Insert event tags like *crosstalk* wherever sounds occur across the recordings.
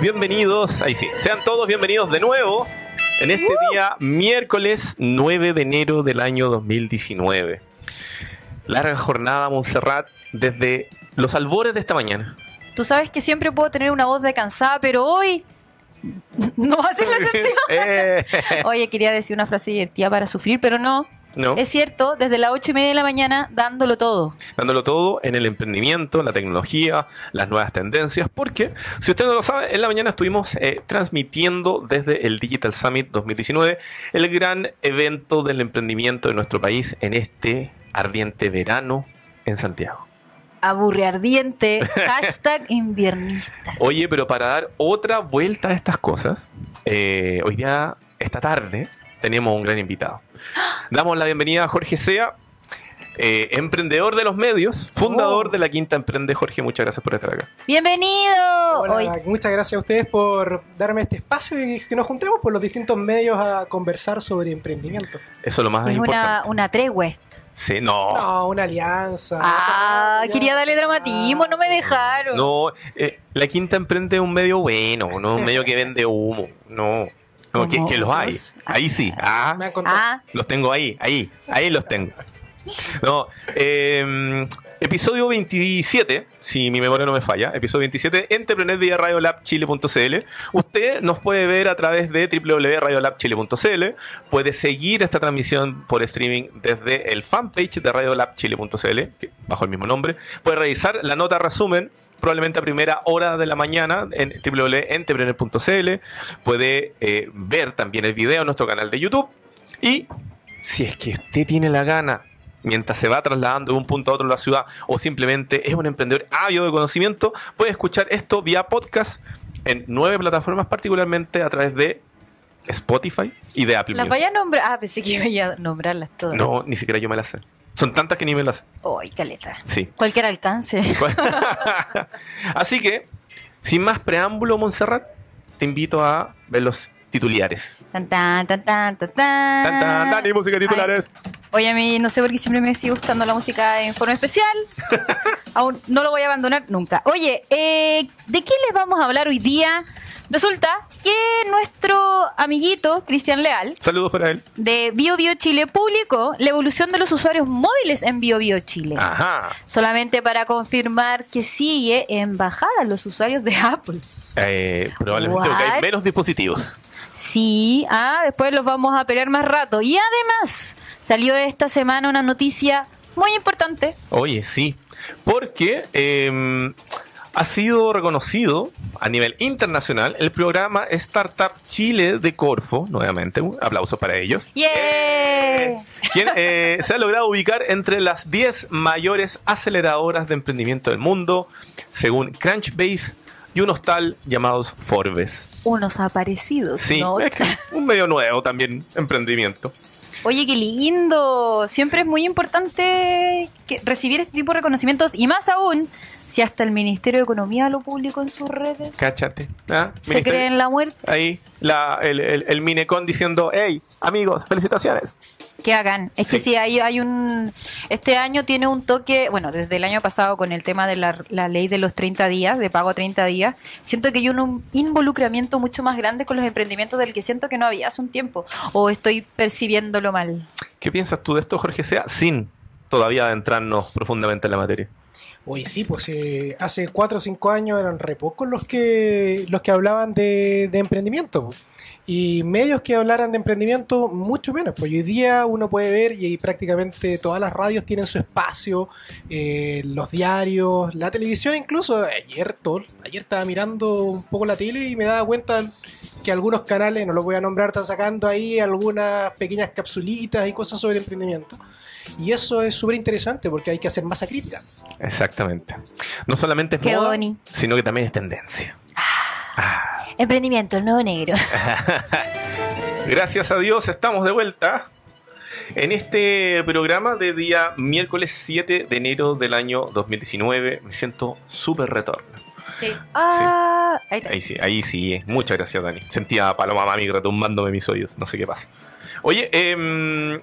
bienvenidos. Ahí sí, sean todos bienvenidos de nuevo en este día, miércoles 9 de enero del año 2019. Larga jornada, Montserrat, desde los albores de esta mañana. Tú sabes que siempre puedo tener una voz de cansada, pero hoy no va a ser la *laughs* excepción. Eh, Oye, quería decir una frase divertida para sufrir, pero no. No, Es cierto, desde las ocho y media de la mañana dándolo todo. dándolo todo en el emprendimiento, la tecnología, las nuevas tendencias, porque si usted no lo sabe, en la mañana estuvimos eh, transmitiendo desde el Digital Summit 2019 el gran evento del emprendimiento de nuestro país en este ardiente verano en Santiago. Aburre ardiente, *laughs* hashtag inviernista. Oye, pero para dar otra vuelta a estas cosas, eh, hoy día, esta tarde, tenemos un gran invitado. Damos la bienvenida a Jorge Sea, eh, emprendedor de los medios, fundador Oh. de la Quinta Emprende. Jorge, muchas gracias por estar acá. ¡Bienvenido! Hola, Hoy- muchas gracias a ustedes por darme este espacio y que nos juntemos por los distintos medios a conversar sobre emprendimiento. Eso es lo más es una, importante. una tregua esto. Sí, no. No, una alianza. Ah, quería darle dramatismo, no me dejaron. No, eh, la Quinta Emprende es un medio bueno, no un medio que vende humo. No, no que, que los hay. Ahí sí. Ah, contado. Ah, Los tengo ahí, ahí, ahí los tengo. No, eh, episodio 27, si mi memoria no me falla, episodio 27, Entrepreneur vía radiolabchile.cl. Usted nos puede ver a través de www.radiolabchile.cl, puede seguir esta transmisión por streaming desde el fanpage de radiolabchile.cl, que- bajo el mismo nombre. Puede revisar la nota resumen probablemente a primera hora de la mañana en www.entrepreneur.cl. Puede eh, ver también el video en nuestro canal de YouTube. Y si es que usted tiene la gana, mientras se va trasladando de un punto a otro de la ciudad, o simplemente es un emprendedor ávido de conocimiento, puede escuchar esto vía podcast en nueve plataformas, particularmente a través de Spotify y de Apple las Music. vaya a nombrar. Ah, pensé que iba a nombrarlas todas. No, ni siquiera yo me las sé. Son tantas que ni me las. Ay, caleta. Sí. Cualquier alcance. *laughs* *laughs* Así que, sin más preámbulo, Montserrat, te invito a ver los titulares. Tan, tan, tan, tan, tan, tan. Tan, tan, tan, y música de titulares. Oye, a mí no sé por qué siempre me sigue gustando la música en forma especial. *laughs* Aún no lo voy a abandonar nunca. Oye, eh, ¿de qué les vamos a hablar hoy día? Resulta que nuestro amiguito Cristian Leal Saludos para él. de Bio Bio Chile publicó la evolución de los usuarios móviles en Bio Bio Chile. Ajá. Solamente para confirmar que sigue en bajada los usuarios de Apple. Eh, probablemente porque hay menos dispositivos. Sí, ah, después los vamos a pelear más rato. Y además, salió esta semana una noticia muy importante. Oye, sí. Porque eh, ha sido reconocido a nivel internacional el programa Startup Chile de Corfo, nuevamente, un aplauso para ellos. ¡Yeah! Eh, quien eh, se ha logrado ubicar entre las 10 mayores aceleradoras de emprendimiento del mundo, según Crunchbase y un hostal llamados Forbes. Unos aparecidos. Sí, ¿no? es que un medio nuevo también, emprendimiento. Oye, qué lindo. Siempre es muy importante que- recibir este tipo de reconocimientos y más aún si hasta el Ministerio de Economía lo publicó en sus redes. Cáchate. ¿ah? Se cree en la muerte. Ahí la, el, el, el Minecon diciendo, hey, amigos, felicitaciones. Que hagan. Es que sí, hay, hay un. Este año tiene un toque. Bueno, desde el año pasado con el tema de la, la ley de los 30 días, de pago a 30 días, siento que hay un involucramiento mucho más grande con los emprendimientos del que siento que no había hace un tiempo. O estoy percibiéndolo mal. ¿Qué piensas tú de esto, Jorge Sea, sin todavía adentrarnos profundamente en la materia? Oye, sí, pues eh, hace cuatro o cinco años eran re pocos los que, los que hablaban de, emprendimiento. Y medios que hablaran de emprendimiento, mucho menos. Pues hoy día uno puede ver y prácticamente todas las radios tienen su espacio, eh, los diarios, la televisión incluso. Ayer, todo, ayer estaba mirando un poco la tele y me daba cuenta que algunos canales, no los voy a nombrar, están sacando ahí algunas pequeñas capsulitas y cosas sobre emprendimiento. Y eso es súper interesante porque hay que hacer masa crítica. Exactamente. No solamente es Qué moda, boni. sino que también es tendencia. Ah. Emprendimiento, el nuevo negro. *laughs* Gracias a Dios estamos de vuelta en este programa de día miércoles 7 de enero del año 2019. Me siento súper retorno. Sí. Ah, ahí está. Ahí sí, ahí sí. Muchas gracias, Dani. Sentía a Paloma Mami retumbándome mis oídos. No sé qué pasa. Oye, em,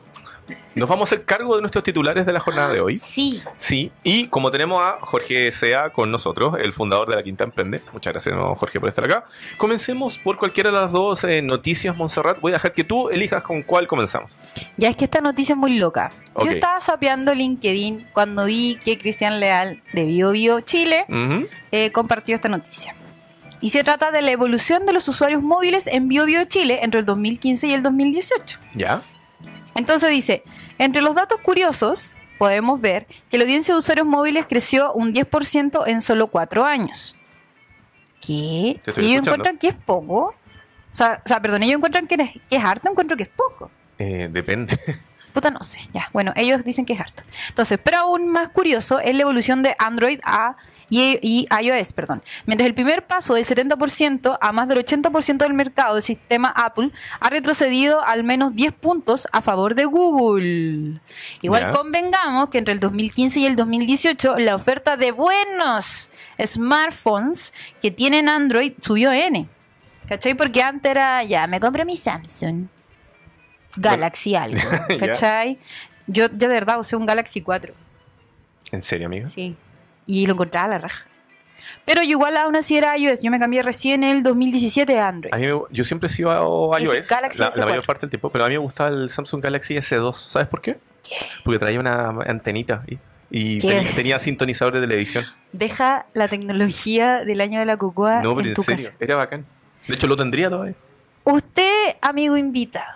nos vamos a hacer cargo de nuestros titulares de la jornada de hoy. Sí. Sí, y como tenemos a Jorge Sea con nosotros, el fundador de la Quinta Emprende, muchas gracias ¿no, Jorge por estar acá. Comencemos por cualquiera de las dos eh, noticias, Montserrat. Voy a dejar que tú elijas con cuál comenzamos. Ya es que esta noticia es muy loca. Yo estaba sapeando LinkedIn cuando vi que Cristian Leal de Bio Bio Chile eh, compartió esta noticia. Y se trata de la evolución de los usuarios móviles en Bio Bio Chile entre el 2015 y el 2018. ¿Ya? Entonces dice, entre los datos curiosos podemos ver que la audiencia de usuarios móviles creció un 10% en solo cuatro años. ¿Qué? ¿Y ellos encuentran que es poco? O sea, o sea, perdón, ellos encuentran que es, que es harto, encuentro que es poco. Eh, depende. *laughs* Puta, no sé. Ya, bueno, ellos dicen que es harto. Entonces, pero aún más curioso es la evolución de Android a y, y iOS, perdón. Mientras el primer paso del 70% a más del 80% del mercado del sistema Apple ha retrocedido al menos 10 puntos a favor de Google. Igual convengamos que entre el 2015 y el 2018 la oferta de buenos smartphones que tienen Android subió N. ¿Cachai? Porque antes era, ya, me compré mi Samsung. Galaxy algo. *laughs* ¿Cachai? Yo, yo de verdad usé un Galaxy 4. ¿En serio, amiga? Sí. Y lo encontraba a la raja. Pero yo igual aún así era iOS. Yo me cambié recién en el 2017 a Android. A mí me- yo siempre he sido Es iOS Galaxy la, la S4. mayor parte del tiempo, pero a mí me gustaba el Samsung Galaxy S2. ¿Sabes por qué? Porque traía una antenita y, y ¿Qué? tenía, tenía sintonizador de televisión. Deja la tecnología del año de la cocoa No, pero en serio, casa. era bacán. De hecho, lo tendría todavía. Usted, amigo invitado,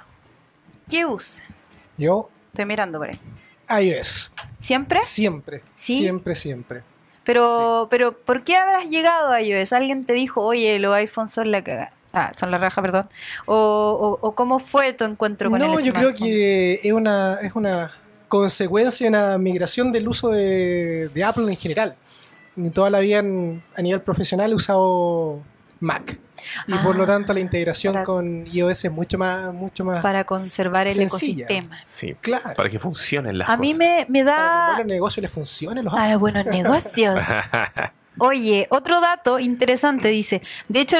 ¿qué usa? Yo, Estoy mirando por ahí. iOS. ¿Siempre? Siempre. ¿Sí? Siempre, siempre. Pero, pero, ¿por qué habrás llegado a iOS? ¿Alguien te dijo, oye, los iPhones son la caga? Ah, son la raja, perdón. O, o, o cómo fue tu encuentro con No, el yo creo que es una, es una consecuencia, una migración del uso de, de Apple en general. Toda la vida en- a nivel profesional he usado Mac. Y por Ah, lo tanto la integración para- con iOS es mucho más, mucho más Para conservar el Sencilla. ecosistema. Sí, clara. para que funcionen las A mí cosas. me, me Para que a da los negocios les funcione los para buenos negocios. *laughs* Oye, otro dato interesante dice, de hecho,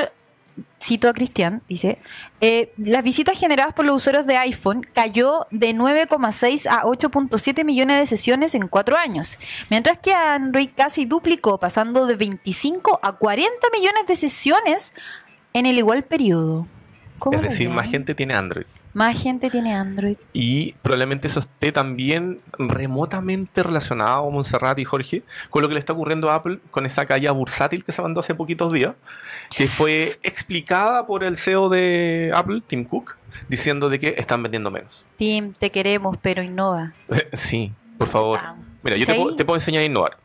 cito a Cristian, dice, eh, las visitas generadas por los usuarios de iPhone cayó de 9,6 a 8,7 millones de sesiones en cuatro años, mientras que Android casi duplicó, pasando de 25 a 40 millones de sesiones en el igual periodo. ¿Cómo es decir, más gente tiene Android. Más gente tiene Android. Y probablemente eso esté también remotamente relacionado, Montserrat y Jorge, con lo que le está ocurriendo a Apple con esa caída bursátil que se mandó hace poquitos días, que *laughs* fue explicada por el CEO de Apple, Tim Cook, diciendo de que están vendiendo menos. Tim, te queremos, pero innova. *laughs* Sí, por favor. Mira, yo te, puedo- te puedo enseñar a innovar.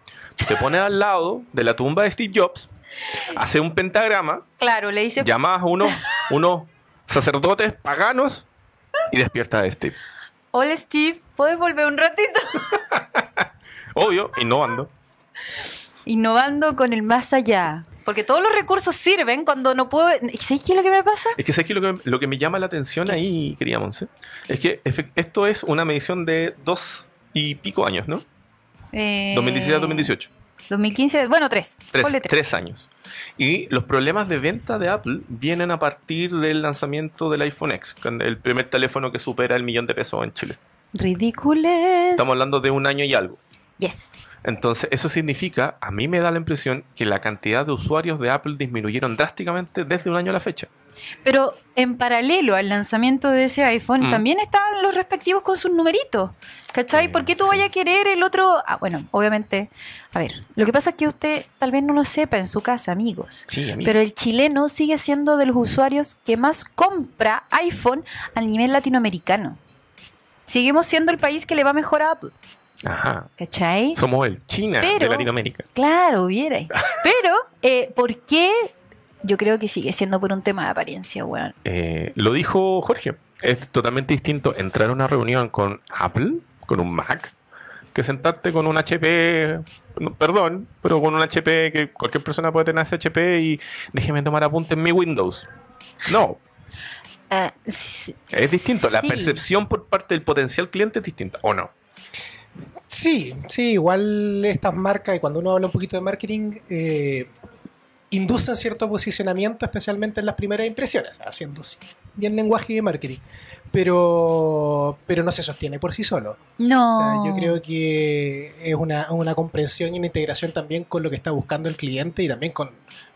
Te pones al lado de la tumba de Steve Jobs, hace un pentagrama, Claro, le dice llamas a unos, unos sacerdotes paganos y despierta a Steve. Hola Steve, ¿puedes volver un ratito? *laughs* Obvio, innovando. *laughs* Innovando con el más allá. Porque todos los recursos sirven cuando no puedo. ¿Sabes qué es lo que me pasa? Es que ¿sabes qué? lo que lo que me llama la atención ahí, querida Monse, es que esto es una medición de dos y pico años, ¿no? Eh, 2017 a 2018. 2015, bueno, tres. Tres, tres. tres años. Y los problemas de venta de Apple vienen a partir del lanzamiento del iPhone X, con el primer teléfono que supera el millón de pesos en Chile. Ridícules. Estamos hablando de un año y algo. Yes. Entonces, eso significa, a mí me da la impresión que la cantidad de usuarios de Apple disminuyeron drásticamente desde un año a la fecha. Pero en paralelo al lanzamiento de ese iPhone Mm. también estaban los respectivos con sus numeritos. ¿Cachai? Eh, ¿Por qué tú sí. vayas a querer el otro? Ah, bueno, obviamente. A ver, lo que pasa es que usted tal vez no lo sepa en su casa, amigos. Sí, a mí. Pero el chileno sigue siendo de los usuarios que más compra iPhone a nivel latinoamericano. Seguimos siendo el país que le va mejor a Apple. Ajá. ¿Cachai? Somos el China de Latinoamérica. Claro, hubiera. *laughs* Pero, eh, ¿por qué? Yo creo que sigue siendo por un tema de apariencia, weón. Eh, lo dijo Jorge. Es totalmente distinto entrar a una reunión con Apple, con un Mac, que sentarte con un HP, perdón, pero con un HP que cualquier persona puede tener ese HP y déjeme tomar apunte en mi Windows. No, Ah, es distinto. La percepción por parte del potencial cliente es distinta, ¿o no? Sí, sí, igual estas marcas, y cuando uno habla un poquito de marketing, eh, inducen cierto posicionamiento, especialmente en las primeras impresiones, haciendo sí. bien lenguaje de marketing. Pero, pero no se sostiene por sí solo. No. O sea, yo creo que es una, una comprensión y una integración también con lo que está buscando el cliente y también con,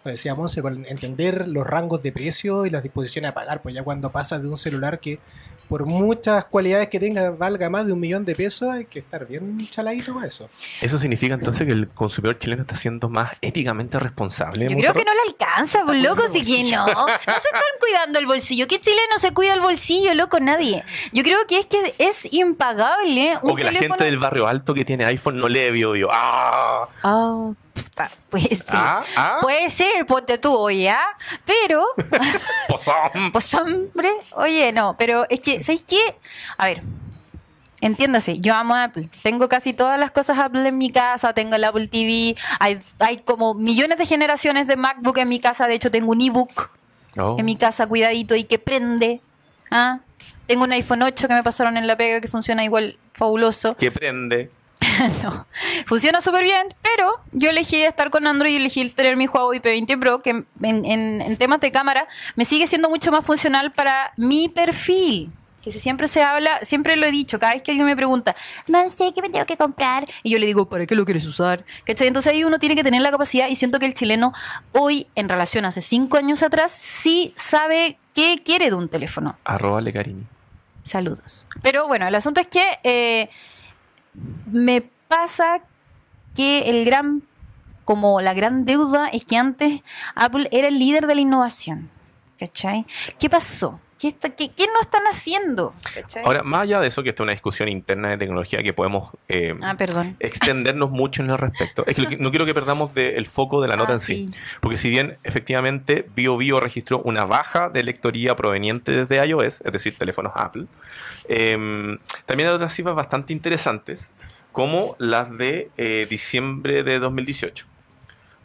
como decía Monse, con entender los rangos de precio y las disposiciones a pagar. Pues ya cuando pasas de un celular que por muchas cualidades que tenga valga más de un millón de pesos, hay que estar bien chaladito para eso. ¿Eso significa entonces que el consumidor chileno está siendo más éticamente responsable? Yo creo que no le alcanza, pues loco, si que no. No se están *laughs* cuidando el bolsillo. ¿Qué chileno se cuida el bolsillo, loco? Nadie. Yo creo que es que es impagable. Un o que la gente del barrio alto que tiene iPhone no lee video. digo, ¡Ah! Ah, *laughs* puede ser. ¿Ah? ¿Ah? Puede ser, ponte tú, ¿ya? Pero, *laughs* Pozón. *laughs* pues hombre, oye, no, pero es que, ¿sabes qué? A ver, entiéndase, yo amo Apple. Tengo casi todas las cosas Apple en mi casa, tengo el Apple TV, hay, hay como millones de generaciones de MacBook en mi casa, de hecho tengo un ebook Oh. en mi casa, cuidadito, y que prende. ¿ah? Tengo un iPhone 8 que me pasaron en la pega que funciona igual fabuloso. Que prende. *laughs* no, funciona súper bien, pero yo elegí estar con Android y elegí tener mi Huawei P20 Pro, que en, en- en temas de cámara me sigue siendo mucho más funcional para mi perfil. Que si siempre se habla, siempre lo he dicho, cada vez que alguien me pregunta, sé ¿qué me tengo que comprar? Y yo le digo, ¿para qué lo quieres usar? ¿Cachai? Entonces ahí uno tiene que tener la capacidad y siento que el chileno hoy, en relación a hace cinco años atrás, sí sabe qué quiere de un teléfono. Arroba le cariño. Saludos. Pero bueno, el asunto es que eh, me pasa que el gran, como la gran deuda es que antes Apple era el líder de la innovación. ¿Cachai? ¿Qué pasó? ¿Qué, está- qué, qué no están haciendo? ¿Cachai? Ahora, más allá de eso, que esto es una discusión interna de tecnología que podemos eh, ah, extendernos mucho en el respecto. Es que no quiero que perdamos de- el foco de la nota Ah, en sí. sí. Porque si bien efectivamente BioBio registró una baja de lectoría proveniente desde iOS, es decir, teléfonos Apple, eh, también hay otras cifras bastante interesantes, como las de eh, diciembre de 2018,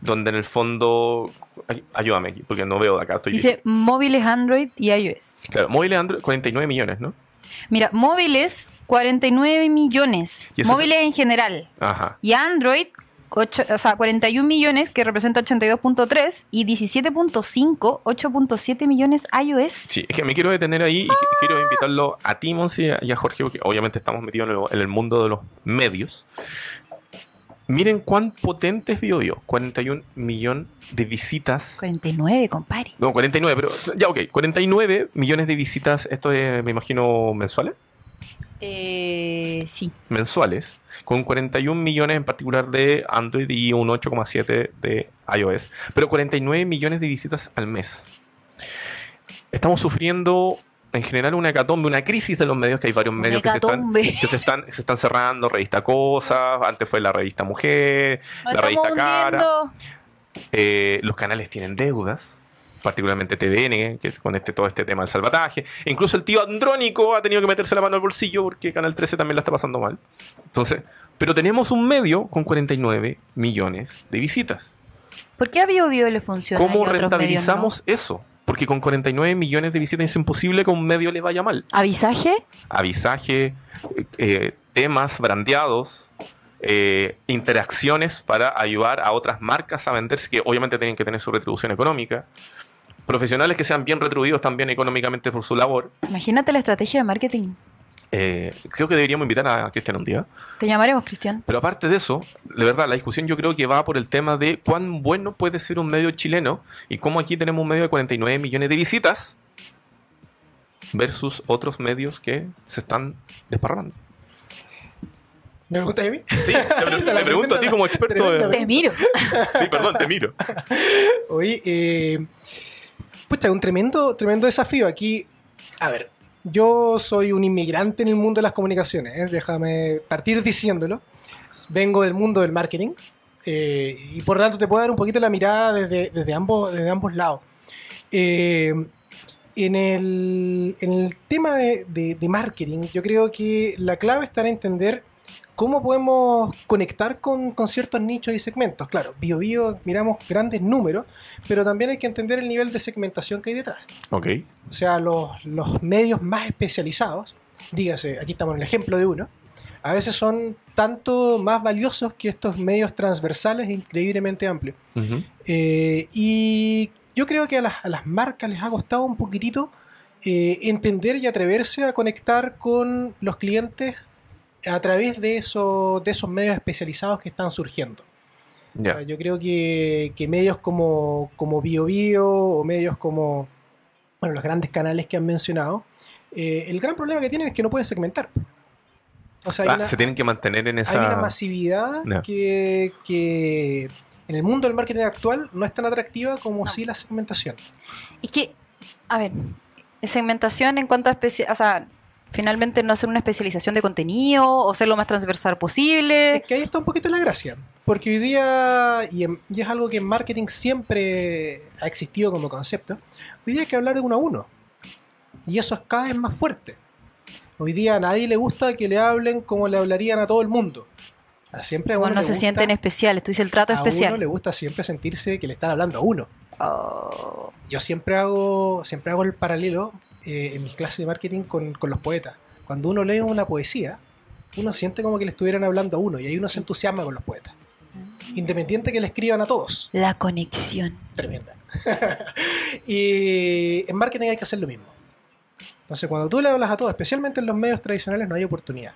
donde en el fondo... ay, ayúdame aquí, porque no veo de acá. Estoy Dice móviles Android y iOS. Claro, móviles Android, 49 millones, ¿no? Mira, móviles 49 millones. ¿Y eso Móviles en general. Ajá. Y Android, o sea, 41 millones, que representa 82.3, y 17.5, 8.7 millones iOS. Sí, es que me quiero detener ahí y qu- quiero invitarlo a ti, Monsi, y a Jorge, porque obviamente estamos metidos en el mundo de los medios. Miren cuán potente es BioBio. 41 millones de visitas. 49, compadre. No, 49, pero ya, ok. 49 millones de visitas. Esto es, me imagino, mensuales. Eh, sí. Mensuales. Con 41 millones en particular de Android y un 8,7 de iOS. Pero 49 millones de visitas al mes. Estamos sufriendo en general una hecatombe, una crisis de los medios, que hay varios medios que se, están, que se están se están cerrando, revista Cosas, antes fue la revista Mujer, Nos la revista Cara, eh, los canales tienen deudas, particularmente TVN, que con este todo este tema del salvataje, incluso el tío Andrónico ha tenido que meterse la mano al bolsillo porque Canal 13 también la está pasando mal. Entonces, pero tenemos un medio con 49 millones de visitas. ¿Por qué a BioBio le funciona? y a ¿Cómo otros rentabilizamos eso? Porque con 49 millones de visitas es imposible que un medio le vaya mal. ¿Avisaje? Avisaje, eh, eh, temas brandeados, eh, interacciones para ayudar a otras marcas a venderse, que obviamente tienen que tener su retribución económica. Profesionales que sean bien retribuidos también económicamente por su labor. Imagínate la estrategia de marketing. Eh, creo que deberíamos invitar a Cristian un día. Te llamaremos, Cristian. Pero aparte de eso, de verdad, la discusión yo creo que va por el tema de cuán bueno puede ser un medio chileno y cómo aquí tenemos un medio de 49 millones de visitas versus otros medios que se están desparramando. ¿Me pregunta a mí? Sí, te, *laughs* pre- te pregunto a ti como experto de... Te miro. *laughs* Sí, perdón, te miro. Oye, eh, pucha, un tremendo, tremendo desafío. Aquí, a ver, yo soy un inmigrante en el mundo de las comunicaciones, ¿eh? déjame partir diciéndolo. Vengo del mundo del marketing eh, y por tanto te puedo dar un poquito la mirada desde, desde, ambos, desde ambos lados. Eh, en, el, en el tema de, de- de marketing, yo creo que la clave está en entender cómo podemos conectar con, con ciertos nichos y segmentos. Claro, bio bio miramos grandes números, pero también hay que entender el nivel de segmentación que hay detrás. Ok. O sea, los, los medios más especializados, dígase, aquí estamos en el ejemplo de uno, a veces son tanto más valiosos que estos medios transversales e increíblemente amplios. Eh, y yo creo que a las, a las marcas les ha costado un poquitito eh, entender y atreverse a conectar con los clientes a través de, eso, de esos medios especializados que están surgiendo. O sea, yo creo que, que medios como, como BioBio o medios como bueno, los grandes canales que han mencionado, eh, el gran problema que tienen es que no pueden segmentar. O sea, hay, Ah, una, se tienen que mantener en hay esa. una masividad que, que en el mundo del marketing actual no es tan atractiva como No. sí la segmentación. Es que, a ver, segmentación en cuanto a especi- o sea, finalmente no hacer una especialización de contenido o ser lo más transversal Es posible. que ahí está un poquito la gracia. Porque hoy día, y, en- y es algo que en marketing siempre ha existido como concepto, hoy día hay que hablar de uno a uno. Y eso es cada vez más fuerte. Hoy día a nadie le gusta que le hablen como le hablarían a todo el mundo. A siempre a uno no se gusta- sienten especiales, tú dices el trato a uno especial. le gusta siempre sentirse que le están hablando a uno. Oh, Yo siempre hago, siempre hago el paralelo eh, en mis clases de marketing con, con los poetas. Cuando uno lee una poesía, uno siente como que le estuvieran hablando a uno y ahí uno se entusiasma con los poetas. Independiente que le escriban a todos. la conexión. Tremenda. *laughs* y en marketing hay que hacer lo mismo. Entonces, cuando tú le hablas a todos, especialmente en los medios tradicionales, no hay oportunidad.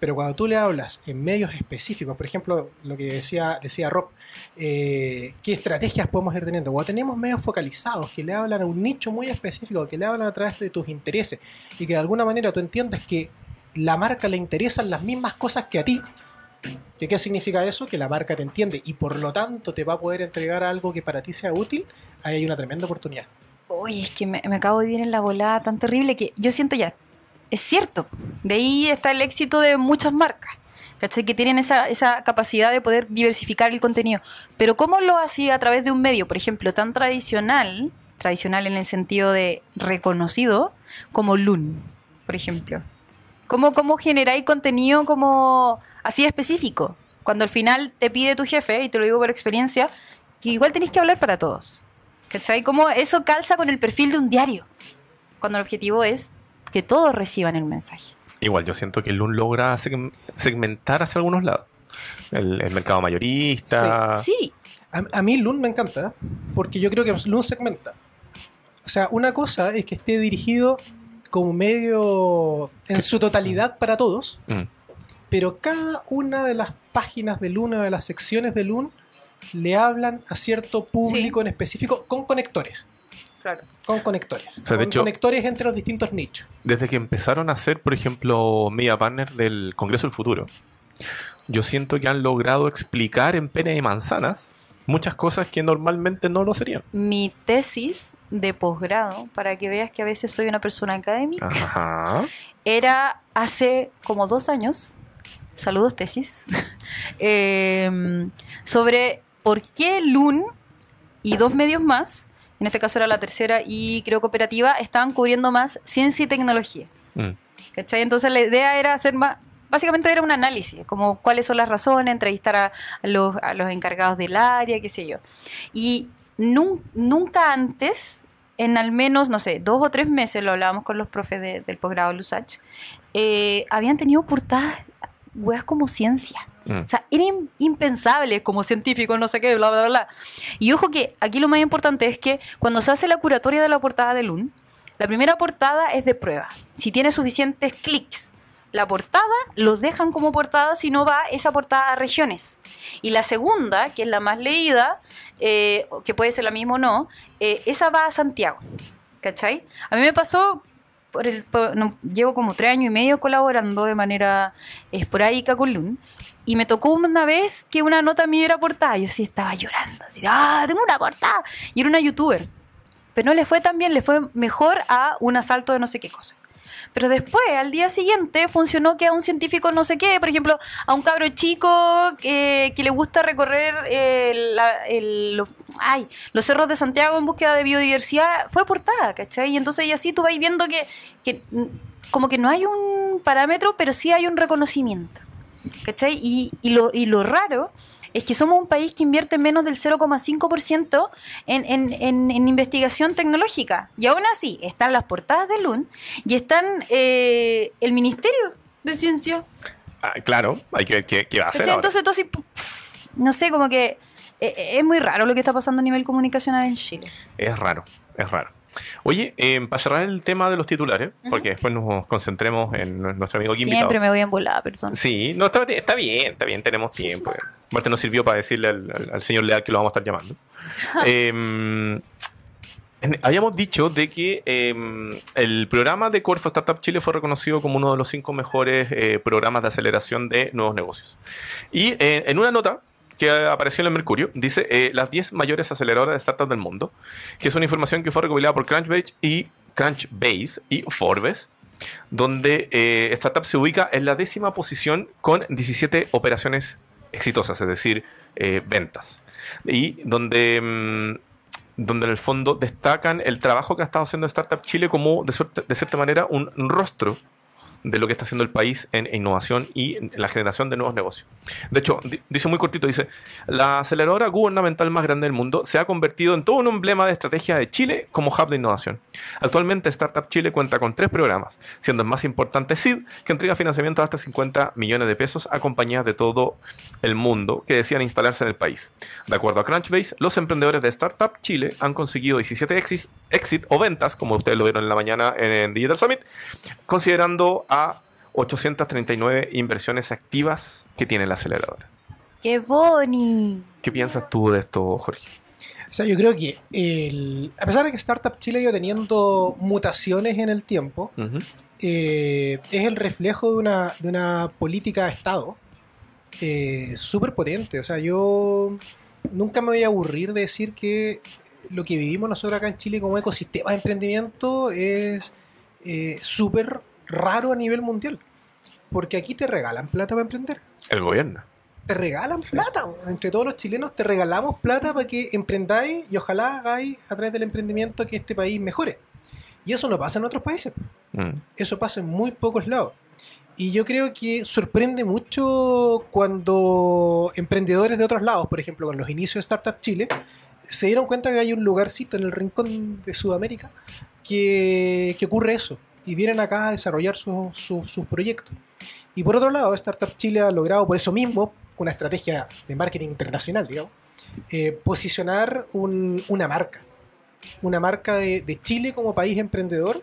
Pero cuando tú le hablas en medios específicos, por ejemplo, lo que decía, decía Rob, eh, ¿qué estrategias podemos ir teniendo? Cuando tenemos medios focalizados que le hablan a un nicho muy específico, que le hablan a través de tus intereses y que de alguna manera tú entiendes que la marca le interesan las mismas cosas que a ti. ¿Qué, ¿Qué significa eso? Que la marca te entiende y por lo tanto te va a poder entregar algo que para ti sea útil. Ahí hay una tremenda oportunidad. Oye, es que me, me acabo de ir en la volada tan terrible que yo siento ya, es cierto, de ahí está el éxito de muchas marcas, ¿cachai? Que tienen esa, esa capacidad de poder diversificar el contenido. Pero ¿cómo lo hacía a través de un medio, por ejemplo, tan tradicional, tradicional en el sentido de reconocido, como Loon, por ejemplo? ¿Cómo, cómo generáis contenido como así específico? Cuando al final te pide tu jefe, y te lo digo por experiencia, que igual tenéis que hablar para todos. ¿Cachai? Cómo eso calza con el perfil de un diario. Cuando el objetivo es que todos reciban el mensaje. Igual, yo siento que Loon logra seg- segmentar hacia algunos lados. El, el mercado mayorista. Sí, A, a mí Loon me encanta porque yo creo que Loon segmenta. O sea, una cosa es que esté dirigido como medio en su totalidad para todos, Mm. pero cada una de las páginas de Loon o de las secciones de Loon le hablan a cierto público en específico con conectores. Claro. Con conectores. O sea, de con hecho- conectores entre los distintos nichos. Desde que empezaron a hacer, por ejemplo, media partner del Congreso del Futuro, yo siento que han logrado explicar en pene de manzanas muchas cosas que normalmente no lo serían. Mi tesis de posgrado, para que veas que a veces soy una persona académica, Ajá. era hace como dos años, saludos tesis, *laughs* eh, sobre por qué Loon y dos medios más, en este caso era la tercera y creo cooperativa, estaban cubriendo más ciencia y tecnología. Mm. ¿Cachai? Entonces la idea era hacer más, básicamente era un análisis, como cuáles son las razones, entrevistar a, los, a los encargados del área, qué sé yo. Y nun- nunca antes, en al menos, no sé, dos o tres meses, lo hablábamos con los profes de- del posgrado Lusach, eh, habían tenido portadas, weas como ciencia. Mm. O sea, era im- impensable como científico, no sé qué, bla, bla, bla. Y ojo que aquí lo más importante es que cuando se hace la curatoria de la portada de Loon, la primera portada es de prueba. Si tiene suficientes clics la portada, los dejan como portada, si no va esa portada a regiones. Y la segunda, que es la más leída, eh, que puede ser la misma o no, eh, esa va a Santiago. ¿Cachai? A mí me pasó, por el, por- no, llevo como tres años y medio colaborando de manera esporádica con Loon. Y me tocó una vez que una nota mía era portada. Yo sí estaba llorando. Así, ¡ah, tengo una portada! Y era una youtuber. Pero no le fue tan bien, le fue mejor a un asalto de no sé qué cosa. Pero después, al día siguiente, funcionó que a un científico no sé qué, por ejemplo, a un cabro chico que, que le gusta recorrer eh, los cerros de Santiago en búsqueda de biodiversidad, fue portada, ¿cachai? Y entonces y así tú vas viendo que, que mm, como que no hay un parámetro, pero sí hay un reconocimiento. ¿Cachai? Y, y, lo, y lo raro es que somos un país que invierte menos del 0,5% en, en, en, en investigación tecnológica. Y aún así, están las portadas de LUN y están eh, el Ministerio de Ciencia. Ah, claro, hay que ver qué, qué va a hacer. Entonces, entonces, no sé, como que eh, eh, es muy raro lo que está pasando a nivel comunicacional en Chile. Es raro. Es raro. Oye, eh, para cerrar el tema de los titulares, porque después nos concentremos en nuestro amigo invitado. Siempre me voy en volada, persona. Sí, no, está, está bien, está bien, tenemos tiempo. Aparte nos sirvió para decirle al, al- al señor Leal que lo vamos a estar llamando. *laughs* En- habíamos dicho de que em, el programa de Corfo Startup Chile fue reconocido como uno de los cinco mejores eh, programas de aceleración de nuevos negocios. Y eh, en una nota que apareció en el Mercurio, dice eh, las 10 mayores aceleradoras de startups del mundo, que es una información que fue recopilada por Crunchbase y, Crunchbase y Forbes, donde eh, Startup se ubica en la décima posición con 17 operaciones exitosas, es decir, eh, ventas. Y donde, mm, donde en el fondo destacan el trabajo que ha estado haciendo Startup Chile como, de, suerte- de cierta manera, un rostro de lo que está haciendo el país en innovación y la generación de nuevos negocios. De hecho, di- dice muy cortito, dice, la aceleradora gubernamental más grande del mundo se ha convertido en todo un emblema de estrategia de Chile como hub de innovación. Actualmente Startup Chile cuenta con tres programas, siendo el más importante SID, que entrega financiamiento de hasta 50 millones de pesos a compañías de todo el mundo que desean instalarse en el país. De acuerdo a Crunchbase, los emprendedores de Startup Chile han conseguido 17 exit, exit o ventas, como ustedes lo vieron en la mañana en Digital Summit, considerando a 839 inversiones activas que tiene la aceleradora. ¡Qué boni! ¿Qué piensas tú de esto, Jorge? O sea, yo creo que el- a pesar de que Startup Chile ha ido teniendo mutaciones en el tiempo, eh, es el reflejo de una, de una política de Estado eh, súper potente. O sea, yo nunca me voy a aburrir de decir que lo que vivimos nosotros acá en Chile como ecosistema de emprendimiento es eh, súper raro a nivel mundial. Porque aquí te regalan plata para emprender. El gobierno. Te regalan plata. Entre todos los chilenos te regalamos plata para que emprendáis y ojalá hagáis a través del emprendimiento que este país mejore. Y eso no pasa en otros países. Mm. Eso pasa en muy pocos lados. Y yo creo que sorprende mucho cuando emprendedores de otros lados, por ejemplo, con los inicios de Startup Chile, se dieron cuenta que hay un lugarcito en el rincón de Sudamérica que, que ocurre eso. Y vienen acá a desarrollar su- su- sus proyectos. Y por otro lado, Startup Chile ha logrado, por eso mismo, una estrategia de marketing internacional, digamos, eh, posicionar un- una marca. Una marca de Chile como país emprendedor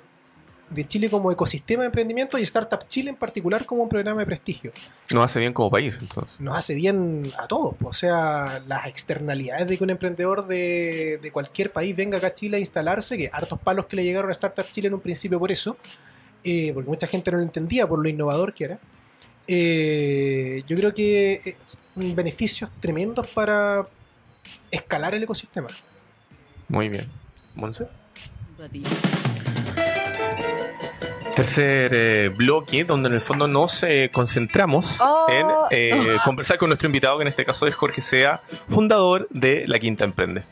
de Chile como ecosistema de emprendimiento y Startup Chile en particular como un programa de prestigio. Nos hace bien como país, entonces. Nos hace bien a todos, o sea, las externalidades de que un emprendedor de, de cualquier país venga acá a Chile a instalarse, que hartos palos que le llegaron a Startup Chile en un principio por eso, eh, porque mucha gente no lo entendía por lo innovador que era. Eh, yo creo que eh, son beneficios tremendos para escalar el ecosistema. Muy bien. Monse. Tercer eh, bloque, donde en el fondo nos eh, concentramos Oh. en eh, conversar con nuestro invitado, que en este caso es Jorge Sea, fundador de La Quinta Emprende.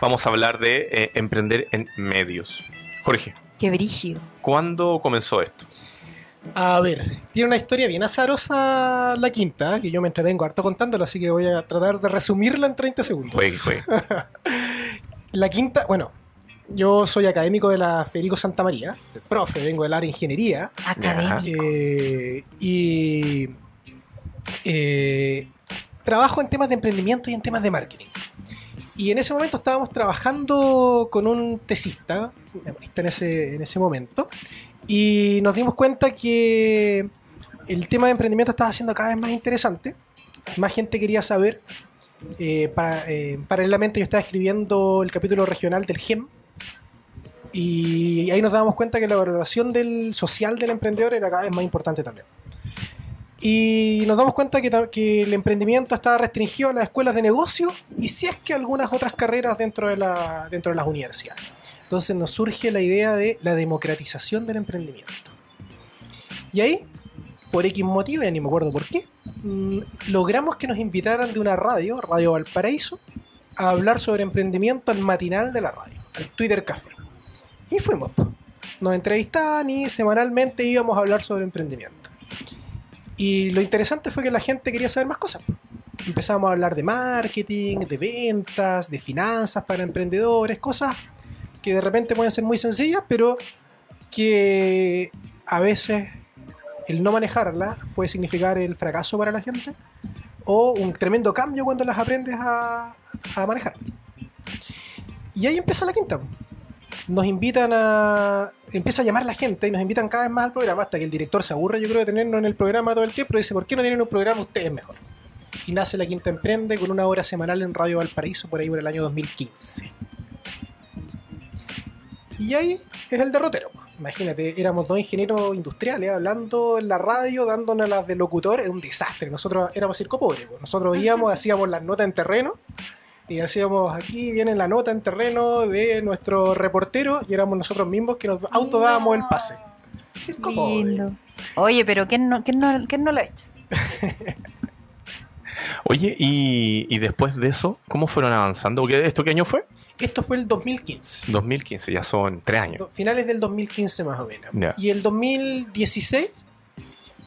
Vamos a hablar de eh, emprender en medios. Jorge, ¡Qué brígido! ¿cuándo comenzó esto? A ver, tiene una historia bien azarosa la quinta, que yo me entretengo harto contándolo, así que voy a tratar de resumirla en 30 segundos. Fue, fue. *laughs* La quinta, bueno, yo soy académico de la Federico Santa María, profe, vengo del área de ingeniería, Académico. eh, y eh, trabajo en temas de emprendimiento y en temas de marketing. Y en ese momento estábamos trabajando con un tesista, en ese, en ese momento, y nos dimos cuenta que el tema de emprendimiento estaba siendo cada vez más interesante. Más gente quería saber. Eh, para- eh, paralelamente yo estaba escribiendo el capítulo regional del GEM. Y ahí nos dábamos cuenta que la valoración del social del emprendedor era cada vez más importante también. Y nos damos cuenta que, que el emprendimiento estaba restringido a las escuelas de negocio y si es que algunas otras carreras dentro de, la, dentro de las universidades. Entonces nos surge la idea de la democratización del emprendimiento. Y ahí, por X motivo, ya ni me acuerdo por qué, mm, logramos que nos invitaran de una radio, Radio Valparaíso, a hablar sobre emprendimiento al matinal de la radio, al Twitter Café. Y fuimos. Nos entrevistaban y semanalmente íbamos a hablar sobre emprendimiento. Y lo interesante fue que la gente quería saber más cosas. Empezamos a hablar de marketing, de ventas, de finanzas para emprendedores, cosas que de repente pueden ser muy sencillas, pero que a veces el no manejarlas puede significar el fracaso para la gente o un tremendo cambio cuando las aprendes a, a manejar. Y ahí empieza la quinta. Nos invitan a. Empieza a llamar la gente y nos invitan cada vez más al programa hasta que el director se aburre, yo creo, de tenernos en el programa todo el tiempo y dice: ¿Por qué no tienen un programa ustedes mejor? Y nace La Quinta Emprende con una hora semanal en Radio Valparaíso por ahí por el año 2015. Y ahí es el derrotero. Imagínate, éramos dos ingenieros industriales hablando en la radio, dándonos las de locutor, era un desastre. Nosotros éramos circo pobre. pues. Nosotros íbamos, hacíamos las notas en terreno y hacíamos aquí viene la nota en terreno de nuestro reportero y éramos nosotros mismos que nos autodábamos el pase. Lindo. Oye, pero ¿quién no, quién no, quién no lo ha hecho? *laughs* Oye, y, y después de eso, ¿cómo fueron avanzando? ¿Esto qué año fue? Esto fue el 2015. 2015, ya son tres años. Finales del 2015 más o menos. Ya. Y el 2016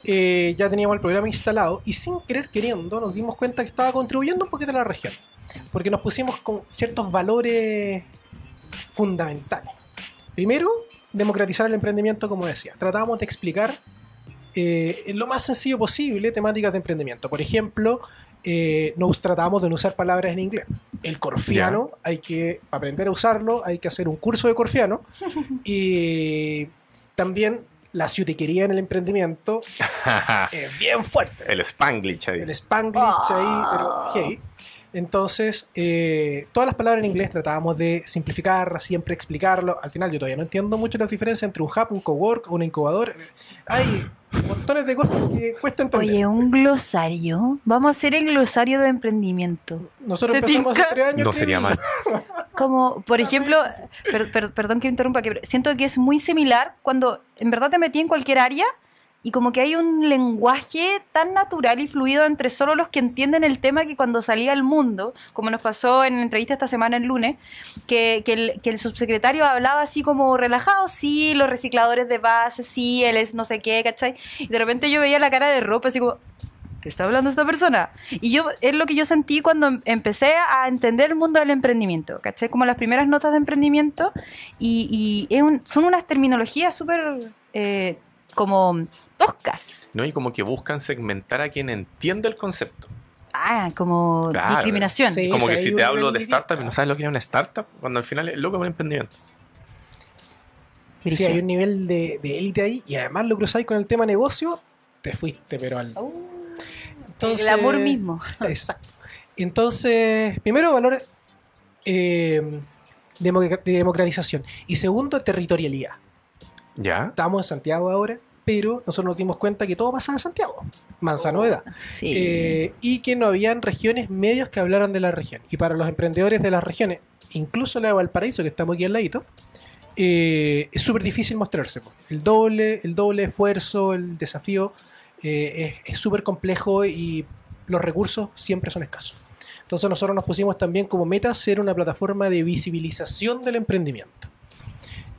eh, ya teníamos el programa instalado y sin querer queriendo nos dimos cuenta que estaba contribuyendo un poquito a la región. Porque nos pusimos con ciertos valores fundamentales. Primero, democratizar el emprendimiento, como decía. Tratábamos de explicar eh, lo más sencillo posible temáticas de emprendimiento. Por ejemplo, eh, nos tratamos de no usar palabras en inglés. El corfiano, hay que aprender a usarlo, hay que hacer un curso de corfiano. *laughs* y también la ciutiquería en el emprendimiento *laughs* es bien fuerte. el Spanglish ahí. El spanglish ahí, pero hey. Entonces, eh, todas las palabras en inglés tratábamos de simplificarlas, siempre explicarlo. Al final, yo todavía no entiendo mucho las diferencias entre un hub, un cowork, un incubador. Hay montones de cosas que cuesta entender. Oye, un glosario. Vamos a hacer el glosario de emprendimiento. Nosotros ¿te empezamos hace tres años. No sería mal. *laughs* Como, por ejemplo, per- per- perdón que interrumpa, que siento que es muy similar cuando en verdad te metí en cualquier área y como que hay un lenguaje tan natural y fluido entre solo los que entienden el tema que cuando salía al mundo, como nos pasó en la entrevista esta semana el lunes, que, el, subsecretario hablaba así como relajado, sí, los recicladores de base, sí, él es no sé qué, ¿cachai? Y de repente yo veía la cara de ropa así como... ¿Qué está hablando esta persona? Y yo es lo que yo sentí cuando em- empecé a entender el mundo del emprendimiento, ¿cachai? Como las primeras notas de emprendimiento y, y un- son unas terminologías súper eh, como toscas. ¿No? Y como que buscan segmentar a quien entiende el concepto. Ah, como Claro. discriminación. Sí. Como sí, que si te hablo de startup y no sabes lo que es una startup, cuando al final es lo que es un emprendimiento. Sí, hay un nivel de de élite ahí y además lo cruzáis con el tema negocio, te fuiste, pero al. Uh, Entonces- el amor mismo. *laughs* Exacto. Entonces, primero, valor eh, de democratización. Y segundo, territorialidad. ¿Ya? Estamos en Santiago ahora, pero nosotros nos dimos cuenta que todo pasa en Santiago. Mansa novedad. Sí. Eh, y que no habían regiones medios que hablaran de la región. Y para los emprendedores de las regiones, incluso la de Valparaíso, que estamos aquí al ladito, eh, es súper difícil mostrarse. El doble, el doble esfuerzo, el desafío eh, es es súper complejo y los recursos siempre son escasos. Entonces nosotros nos pusimos también como meta ser una plataforma de visibilización del emprendimiento.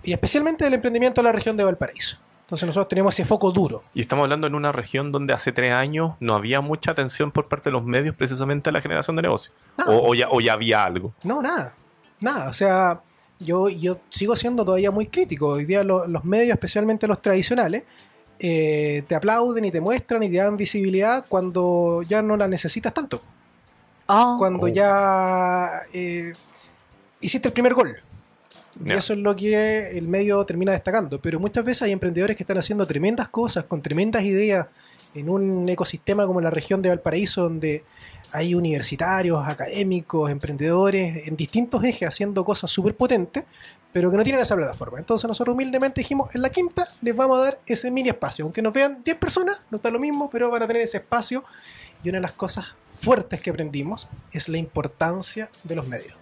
Y especialmente del emprendimiento en la región de Valparaíso. Entonces nosotros tenemos ese foco duro. Y estamos hablando en una región donde hace tres años no había mucha atención por parte de los medios precisamente a la generación de negocios. O, o ya, o ya había algo. No, nada. Nada. O sea, yo, yo sigo siendo todavía muy crítico. Hoy día lo- los medios, especialmente los tradicionales, eh, te aplauden y te muestran y te dan visibilidad cuando ya no la necesitas tanto. Oh. Cuando Oh. ya eh, hiciste el primer gol. Y Ya. eso es lo que el medio termina destacando. Pero muchas veces hay emprendedores que están haciendo tremendas cosas, con tremendas ideas, en un ecosistema como la región de Valparaíso, donde hay universitarios, académicos, emprendedores, en distintos ejes haciendo cosas súper potentes, pero que no tienen esa plataforma. Entonces nosotros humildemente dijimos, en la quinta les vamos a dar ese mini espacio. Aunque nos vean 10 personas, no está lo mismo, pero van a tener ese espacio. Y una de las cosas fuertes que aprendimos es la importancia de los medios.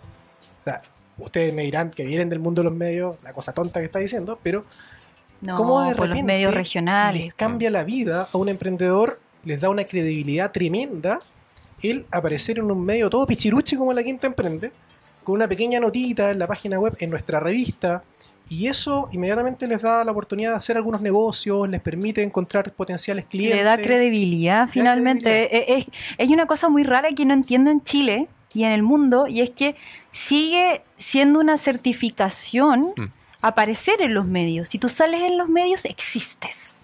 O sea, ustedes me dirán que vienen del mundo de los medios, la cosa tonta que está diciendo, pero no, cómo de por los medios regionales. les cambia la vida a un emprendedor, les da una credibilidad tremenda el aparecer en un medio todo pichiruche como la Quinta Emprende, con una pequeña notita en la página web, en nuestra revista, y eso inmediatamente les da la oportunidad de hacer algunos negocios, les permite encontrar potenciales clientes. Le da credibilidad finalmente. credibilidad. Hay una cosa muy rara que no entiendo en Chile y en el mundo, y es que sigue siendo una certificación Mm. aparecer en los medios. Si tú sales en los medios, existes.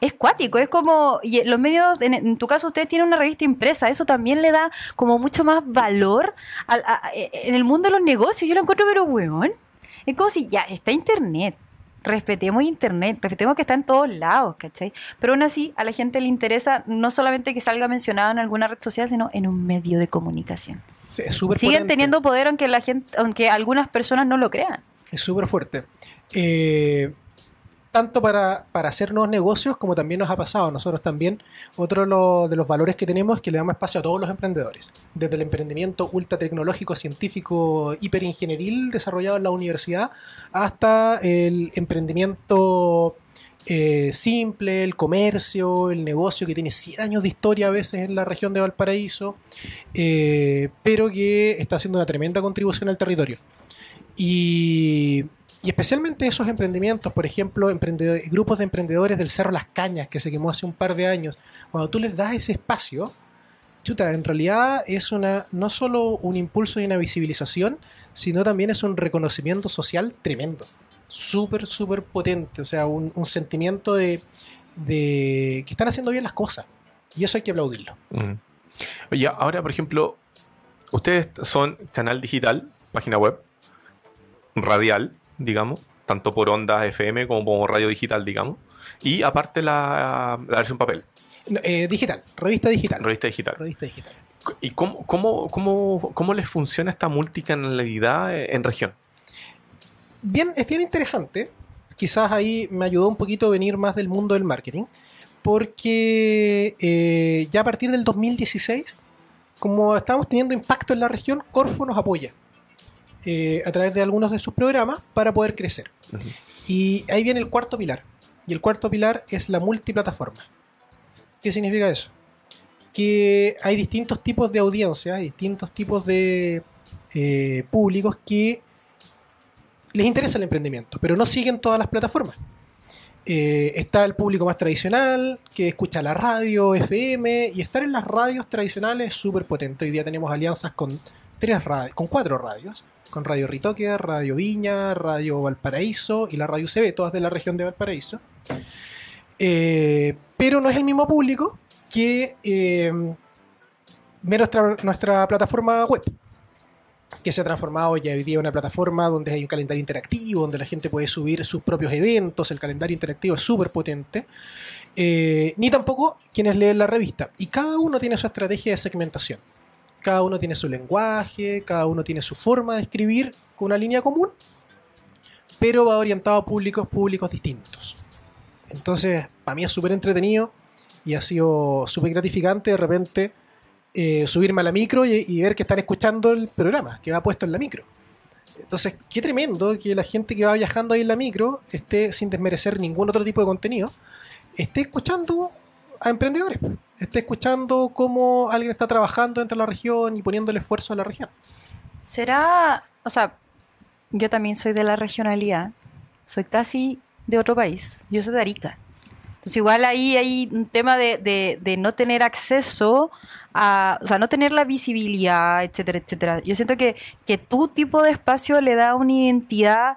Es cuático, es como, y los medios, en, en tu caso ustedes tienen una revista impresa, eso también le da como mucho más valor al- a- a- en el mundo de los negocios. Yo lo encuentro, pero weón, Es como si ya está internet. Respetemos internet, respetemos que está en todos lados, ¿cachai? Pero aún así, a la gente le interesa no solamente que salga mencionado en alguna red social, sino en un medio de comunicación. Sí, es súper Siguen potente. teniendo poder aunque la gente, aunque algunas personas no lo crean. Es súper fuerte. Eh, tanto para, para hacer negocios como también nos ha pasado a nosotros también. Otro de los valores que tenemos es que le damos espacio a todos los emprendedores. Desde el emprendimiento ultra tecnológico, científico, hiperingenieril desarrollado en la universidad hasta el emprendimiento eh, simple, el comercio, el negocio que tiene 100 años de historia a veces en la región de Valparaíso, eh, pero que está haciendo una tremenda contribución al territorio. Y, y especialmente esos emprendimientos, por ejemplo, grupos de emprendedores del Cerro Las Cañas, que se quemó hace un par de años, cuando tú les das ese espacio, chuta, en realidad es una no solo un impulso y una visibilización, sino también es un reconocimiento social tremendo. Súper, súper potente. O sea, un, sentimiento de, que están haciendo bien las cosas. Y eso hay que aplaudirlo. Oye, ahora, por ejemplo, ustedes son canal digital, página web, radial, digamos, tanto por ondas FM como por radio digital, digamos, y aparte la, la versión papel, eh, digital, revista digital. revista digital. Revista digital. ¿Y cómo, cómo, cómo, cómo les funciona esta multicanalidad eh, en región? bien, es bien interesante. Quizás ahí me ayudó un poquito a venir más del mundo del marketing, porque eh, ya a partir del 2016, como estamos teniendo impacto en la región, Corfo nos apoya eh, a través de algunos de sus programas para poder crecer. Y ahí viene el cuarto pilar. Y el cuarto pilar es la multiplataforma. ¿Qué significa eso? Que hay distintos tipos de audiencias, distintos tipos de eh, públicos que les interesa el emprendimiento, pero no siguen todas las plataformas. Eh, está el público más tradicional, que escucha la radio, FM, y estar en las radios tradicionales es súper potente. Hoy día tenemos alianzas con tres radios, con cuatro radios, con Radio Ritoque, Radio Viña, Radio Valparaíso y la Radio CB, todas de la región de Valparaíso. Eh, pero no es el mismo público que eh, nuestra, nuestra plataforma web que se ha transformado ya hoy día en una plataforma donde hay un calendario interactivo, donde la gente puede subir sus propios eventos, el calendario interactivo es súper potente, eh, ni tampoco quienes leen la revista. Y cada uno tiene su estrategia de segmentación. Cada uno tiene su lenguaje, cada uno tiene su forma de escribir con una línea común, pero va orientado a públicos, públicos distintos. Entonces, para mí es súper entretenido y ha sido súper gratificante de repente eh, subirme a la micro y, y ver que están escuchando el programa que va puesto en la micro. Entonces, qué tremendo que la gente que va viajando ahí en la micro esté, sin desmerecer ningún otro tipo de contenido, esté escuchando a emprendedores, esté escuchando cómo alguien está trabajando dentro de la región y poniendo el esfuerzo a la región. Será, o sea, yo también soy de la regionalidad, soy casi de otro país, yo soy de Arica. Entonces igual ahí hay un tema de, de- de no tener acceso a, o sea, no tener la visibilidad, etcétera, etcétera. Yo siento que, que tu tipo de espacio le da una identidad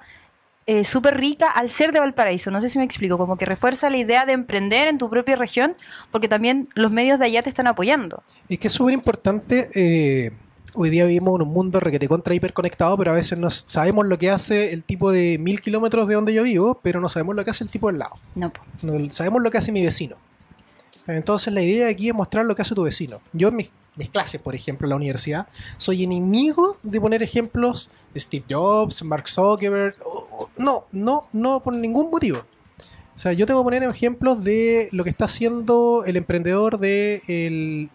eh, súper rica al ser de Valparaíso. No sé si me explico, como que refuerza la idea de emprender en tu propia región, porque también los medios de allá te están apoyando. Es que es súper importante. eh, hoy día vivimos en un mundo requete contra hiperconectado, pero a veces no sabemos lo que hace el tipo de mil kilómetros de donde yo vivo, pero no sabemos lo que hace el tipo del lado. No. No sabemos lo que hace mi vecino. Entonces la idea de aquí es mostrar lo que hace tu vecino. Yo en mis, mis clases, por ejemplo, en la universidad, soy enemigo de poner ejemplos de Steve Jobs, Mark Zuckerberg. No, no, no por ningún motivo. O sea, yo tengo que poner ejemplos de lo que está haciendo el emprendedor del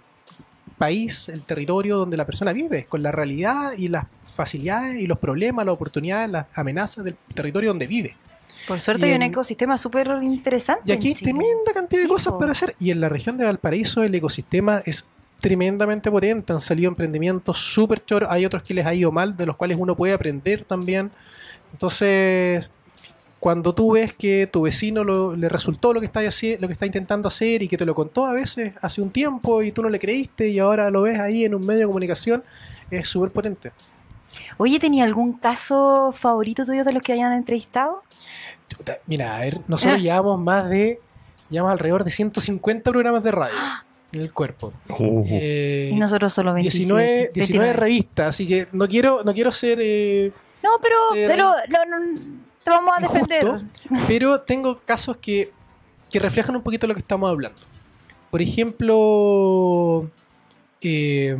país, el territorio donde la persona vive, con la realidad y las facilidades y los problemas, las oportunidades, las amenazas del territorio donde vive. Por suerte Y hay un ecosistema súper interesante. Y aquí hay tremenda cantidad de Sí, cosas po. para hacer. Y en la región de Valparaíso el ecosistema es tremendamente potente. Han salido emprendimientos súper choros. Hay otros que les ha ido mal, de los cuales uno puede aprender también. Entonces, cuando tú ves que tu vecino lo- le resultó lo que, está lo que está intentando hacer y que te lo contó a veces hace un tiempo y tú no le creíste y ahora lo ves ahí en un medio de comunicación, es súper potente. Oye, ¿tenía algún caso favorito tuyo de los que hayan entrevistado? Mira, a ver, nosotros *laughs* llevamos más de, llevamos alrededor de 150 programas de radio *gasps* en el cuerpo. Eh, Y nosotros solo 27. 19, 19 29. revistas, así que no quiero, no quiero ser eh, No, pero, pero no, no, te vamos a defender. Injusto, *laughs* pero tengo casos que, que reflejan un poquito lo que estamos hablando. Por ejemplo, eh,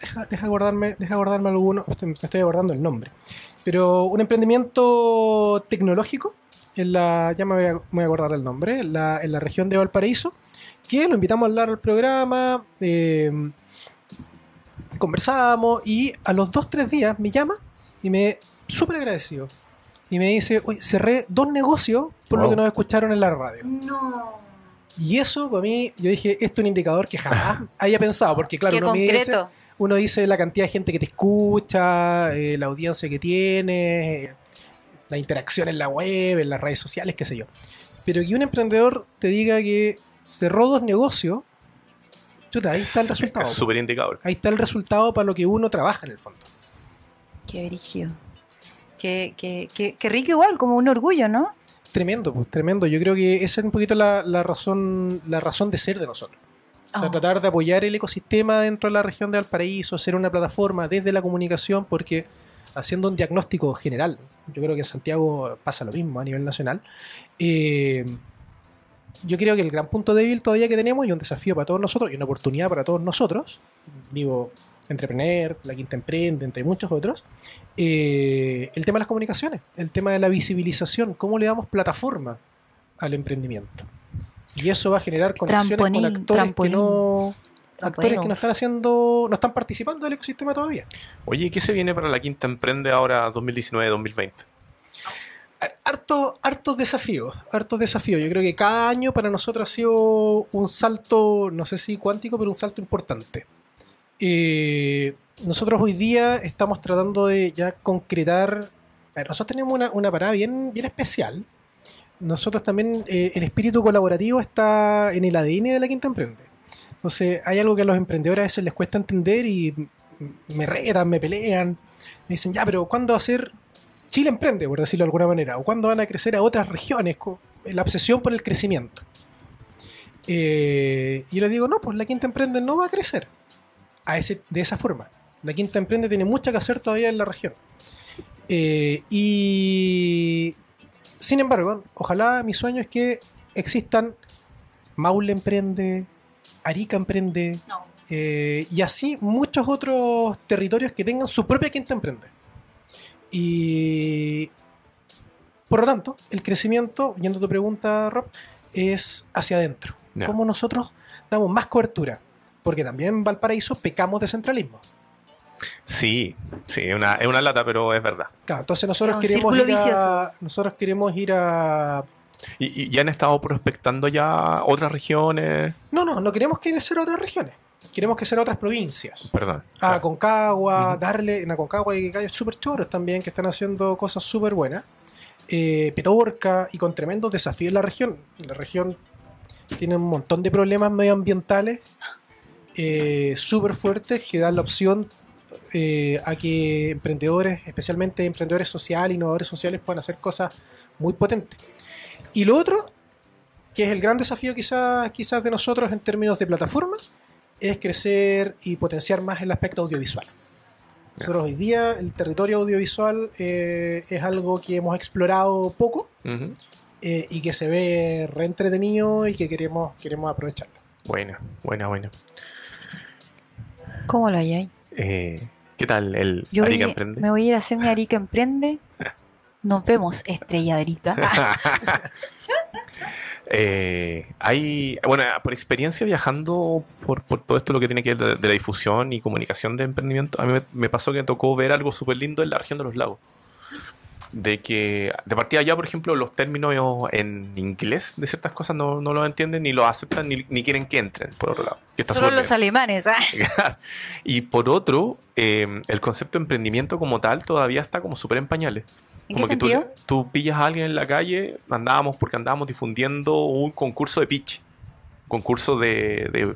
deja, deja guardarme, deja guardarme alguno, estoy- me estoy guardando el nombre. Pero un emprendimiento tecnológico, en la, ya me voy a, me voy a acordar el nombre, en la, en la región de Valparaíso, que lo invitamos a hablar al programa, eh, conversábamos y a los dos, tres días me llama y me súper agradecido. Y me dice, oye, cerré dos negocios por lo que nos escucharon en la radio. No. Y eso, para mí, yo dije, esto es un indicador que jamás *laughs* haya pensado, porque claro, Qué mide ese- concreto. Uno dice la cantidad de gente que te escucha, eh, la audiencia que tiene, eh, la interacción en la web, en las redes sociales, qué sé yo. Pero que un emprendedor te diga que cerró dos negocios, chuta, ahí está el *laughs* resultado. Es súper indicador. Ahí está el resultado para lo que uno trabaja en el fondo. Qué brígido. Qué, qué, qué, qué rico igual, como un orgullo, ¿no? Tremendo, pues, tremendo. Yo creo que esa es un poquito la, la razón, la razón de ser de nosotros. O sea, Oh. tratar de apoyar el ecosistema dentro de la región de Valparaíso, ser una plataforma desde la comunicación, porque haciendo un diagnóstico general, yo creo que en Santiago pasa lo mismo a nivel nacional. eh, yo creo que el gran punto débil todavía que tenemos y un desafío para todos nosotros y una oportunidad para todos nosotros, digo, Entrepreneur, La Quinta Emprende, entre muchos otros, eh, el tema de las comunicaciones, el tema de la visibilización, cómo le damos plataforma al emprendimiento. Y eso va a generar conexiones Trampolín, con actores trampolín. que no actores que no están haciendo, no están participando del ecosistema todavía. Oye, ¿qué se viene para la Quinta Emprende ahora 2019-2020? Harto, hartos desafíos, hartos desafíos. Yo creo que cada año para nosotros ha sido un salto, no sé si cuántico, pero un salto importante. Eh, nosotros hoy día estamos tratando de ya concretar. a ver, nosotros tenemos una, una parada bien, bien especial. Nosotros también, eh, el espíritu colaborativo está en el ADN de la Quinta Emprende. Entonces, hay algo que a los emprendedores a veces les cuesta entender y me retan, me pelean. Me dicen, ya, pero ¿cuándo va a ser Chile Emprende, por decirlo de alguna manera? ¿O cuándo van a crecer a otras regiones? La obsesión por el crecimiento. Eh, y yo les digo, no, pues la Quinta Emprende no va a crecer a ese, de esa forma. La Quinta Emprende tiene mucho que hacer todavía en la región. Eh, y sin embargo, ojalá mi sueño es que existan Maule Emprende, Arica Emprende, No. eh, y así muchos otros territorios que tengan su propia Quinta Emprende. Y por lo tanto, el crecimiento, yendo a tu pregunta, Rob, es hacia adentro. Ya. Cómo nosotros damos más cobertura. Porque también en Valparaíso pecamos de centralismo. Sí, sí, es una, es una lata, pero es verdad. Claro, entonces nosotros queremos ir a, nosotros queremos ir a ¿Y, y ya han estado prospectando ya otras regiones? no, no, no queremos que ser otras regiones. Queremos que sean otras provincias. Perdón. A Concagua, Ujú. darle en Aconcagua y gallos súper choros también que están haciendo cosas súper buenas. Eh, Petorca y con tremendos desafíos en la región. La región tiene un montón de problemas medioambientales eh, súper fuertes que dan la opción eh, a que emprendedores, especialmente emprendedores sociales, innovadores sociales, puedan hacer cosas muy potentes. Y lo otro, que es el gran desafío quizás quizás de nosotros en términos de plataformas, es crecer y potenciar más el aspecto audiovisual. Nosotros hoy día el territorio audiovisual eh, es algo que hemos explorado poco eh, y que se ve re entretenido y que queremos, queremos aprovecharlo. Buena, buena, buena. ¿Cómo lo hay ahí? Eh, ¿Qué tal el Yo Arica voy- Emprende? me voy a ir a hacer mi Arica Emprende. *laughs* Nos vemos, estrella de Arica. *laughs* Eh, hay, bueno, por experiencia viajando por, por todo esto lo que tiene que ver de, de la difusión y comunicación de emprendimiento, a mí me, me pasó que me tocó ver algo súper lindo en la región de los lagos. De que, de partida ya, por ejemplo, los términos en inglés de ciertas cosas no, no los entienden, ni los aceptan, ni, ni quieren que entren, por otro lado. Solo los bien. alemanes. ah. *laughs* y por otro, eh, el concepto de emprendimiento como tal todavía está como súper en pañales. ¿En Como qué que tú, sentido? tú pillas a alguien en la calle, andábamos porque andábamos difundiendo un concurso de pitch. Concurso de, de-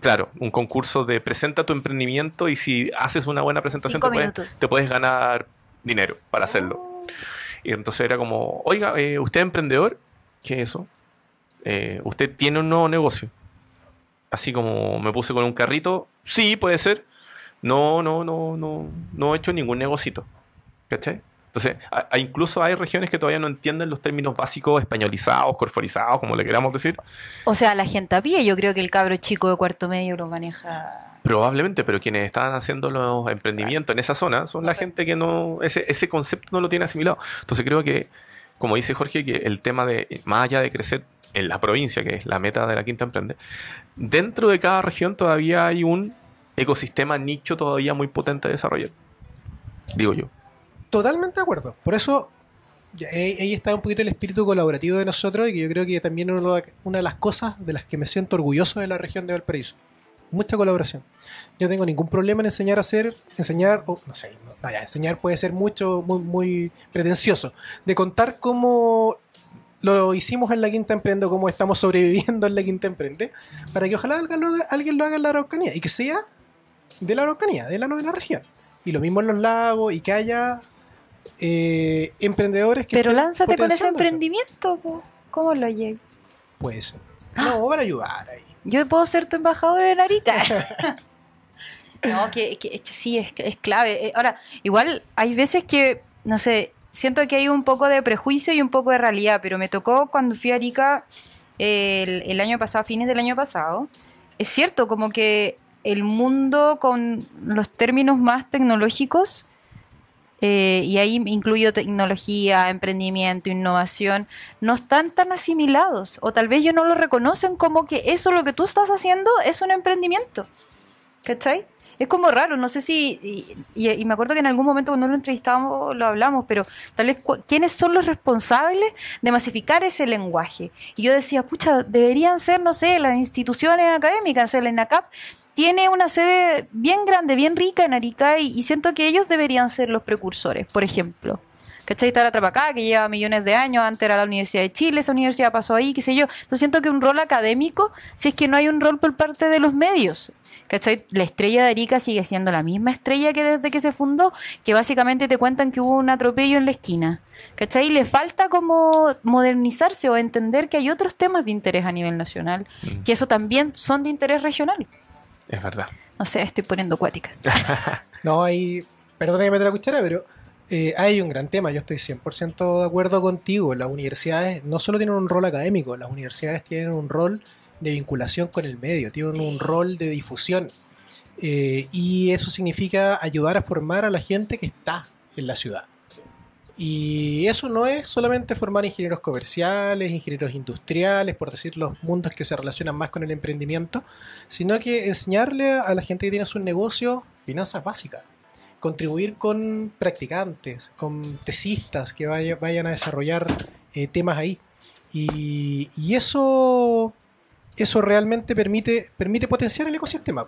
Claro, un concurso de presenta tu emprendimiento y si haces una buena presentación puedes, te puedes ganar dinero para hacerlo. Y entonces era como, oiga, eh, ¿usted es emprendedor? ¿Qué es eso? Eh, ¿Usted tiene un nuevo negocio? Así como me puse con un carrito, sí, puede ser, no, no, no, no, no he hecho ningún negocito. ¿Cachai? Entonces, a- a- incluso hay regiones que todavía no entienden los términos básicos españolizados, corforizados, como le queramos decir. O sea, la gente a pie, yo creo que el cabro chico de cuarto medio lo maneja. Probablemente, pero quienes están haciendo los emprendimientos en esa zona son la gente que no, ese, ese concepto no lo tiene asimilado. Entonces creo que, como dice Jorge, que el tema de, más allá de crecer en la provincia, que es la meta de la Quinta Emprende, dentro de cada región todavía hay un ecosistema nicho todavía muy potente de desarrollar. Digo yo. Totalmente de acuerdo. Por eso, ahí está un poquito el espíritu colaborativo de nosotros y que yo creo que también es una de las cosas de las que me siento orgulloso de la región de Valparaíso. Mucha colaboración. Yo no tengo ningún problema en enseñar a hacer, enseñar, o no sé, no, vaya, enseñar puede ser mucho, muy, muy pretencioso, de contar cómo lo hicimos en la Quinta Emprende o cómo estamos sobreviviendo en la Quinta Emprende, para que ojalá alguien lo, alguien lo haga en la Araucanía y que sea de la Araucanía, de la novena región. Y lo mismo en los lagos y que haya eh, emprendedores que Pero lánzate con ese emprendimiento, po. ¿cómo lo llegué? Puede ser. No, para ayudar ahí. Yo puedo ser tu embajador en Arica. *laughs* *laughs* no, que, que- es que sí, es, es clave. Eh, Ahora, igual hay veces que, no sé, siento que hay un poco de prejuicio y un poco de realidad, pero me tocó cuando fui a Arica el, el año pasado, fines del año pasado. Es cierto, como que el mundo con los términos más tecnológicos, eh, y ahí incluyo tecnología, emprendimiento, innovación, no están tan asimilados o tal vez ellos no lo reconocen como que eso lo que tú estás haciendo es un emprendimiento. ¿Cachai? Es como raro, no sé si, y, y- me acuerdo que en algún momento cuando lo entrevistábamos lo hablamos, pero tal vez quiénes son los responsables de masificar ese lenguaje. Y yo decía, pucha, deberían ser, no sé, las instituciones académicas, o sea, la ENACAP tiene una sede bien grande, bien rica en Arica y, y siento que ellos deberían ser los precursores, por ejemplo. ¿Cachai? Está la Trapacá, que lleva millones de años, antes era la Universidad de Chile, esa universidad pasó ahí, qué sé yo. Entonces siento que un rol académico, si es que no hay un rol por parte de los medios. ¿Cachai? La estrella de Arica sigue siendo la misma estrella que desde que se fundó, que básicamente te cuentan que hubo un atropello en la esquina. ¿Cachai? Le falta como modernizarse o entender que hay otros temas de interés a nivel nacional, Mm. que eso también son de interés regional. Es verdad. No sé, estoy poniendo cuáticas. *laughs* No, hay. Perdona que me meta la cuchara, pero eh, hay un gran tema. Yo estoy 100% de acuerdo contigo. Las universidades no solo tienen un rol académico, las universidades tienen un rol de vinculación con el medio, tienen un rol de difusión. Eh, y eso significa ayudar a formar a la gente que está en la ciudad. Y eso no es solamente formar ingenieros comerciales, ingenieros industriales, por decir los mundos que se relacionan más con el emprendimiento, sino que enseñarle a la gente que tiene sus negocios finanzas básicas, contribuir con practicantes, con tesistas que vaya- vayan a desarrollar eh, temas ahí. Y, y eso, eso realmente permite, permite potenciar el ecosistema.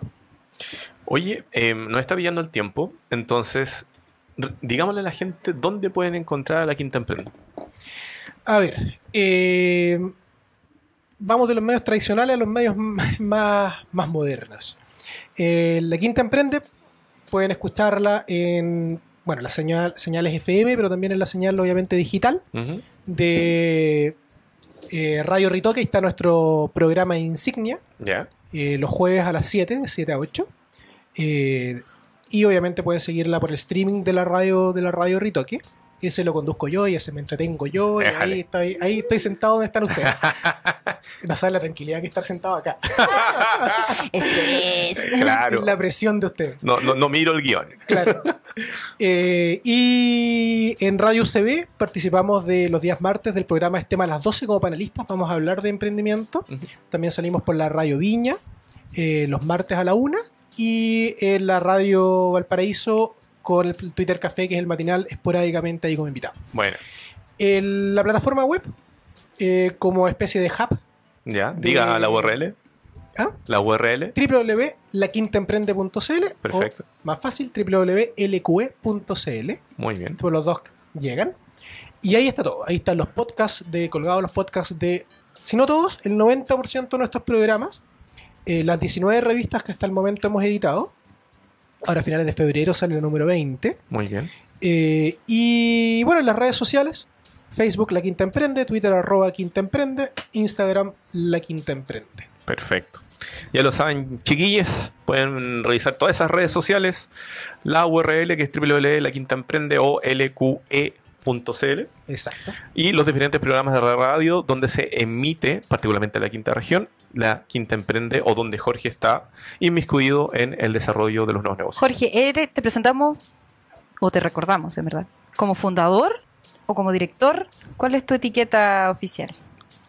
Oye, eh, nos está pillando el tiempo, entonces digámosle a la gente dónde pueden encontrar a la Quinta Emprende. A ver, eh, vamos de los medios tradicionales a los medios *laughs* más, más modernos. Eh, la Quinta Emprende pueden escucharla en bueno, las señal- señales FM, pero también en la señal obviamente digital de eh, Radio Ritoque. Está nuestro programa insignia, Ya. eh, los jueves a las 7, de 7 a 8. Eh, y obviamente pueden seguirla por el streaming de la radio de la radio Ritoque. Ese lo conduzco yo y ese me entretengo yo. Y ahí estoy, ahí estoy sentado donde están ustedes. *laughs* no saben la tranquilidad que estar sentado acá. *laughs* Estrés. Claro. La presión de ustedes. No, no, no miro el guion. Claro. Eh, y en Radio UCB participamos de los días martes del programa Estema a las 12 como panelistas. Vamos a hablar de emprendimiento. También salimos por la Radio Viña eh, los martes a la 1 y en la Radio Valparaíso con el Twitter Café, que es el matinal, esporádicamente ahí como invitado. Bueno, En la plataforma web, eh, como especie de hub, ya. De- Diga la URL. ¿ah? La URL. www.laquintaemprende.cl Perfecto. o más fácil, www.lqe.cl Muy bien. Todos los dos llegan. Y ahí está todo. Ahí están los podcasts de colgados, los podcasts de, si no todos, el 90% de nuestros programas. Eh, las 19 revistas que hasta el momento hemos editado. Ahora a finales de febrero sale el número 20. Muy bien. Eh, y bueno, en las redes sociales. Facebook La Quinta Emprende, Twitter arroba Quinta Emprende, Instagram La Quinta Emprende. Perfecto. Ya lo saben, chiquillos, pueden revisar todas esas redes sociales, la URL que es www.laquintaemprende o lqe.cl Exacto. y los diferentes programas de radio donde se emite, particularmente en la quinta región, la quinta emprende o donde Jorge está inmiscuido en el desarrollo de los nuevos negocios. Jorge, eres- te presentamos, o te recordamos, en verdad, como fundador o como director. ¿Cuál es tu etiqueta oficial?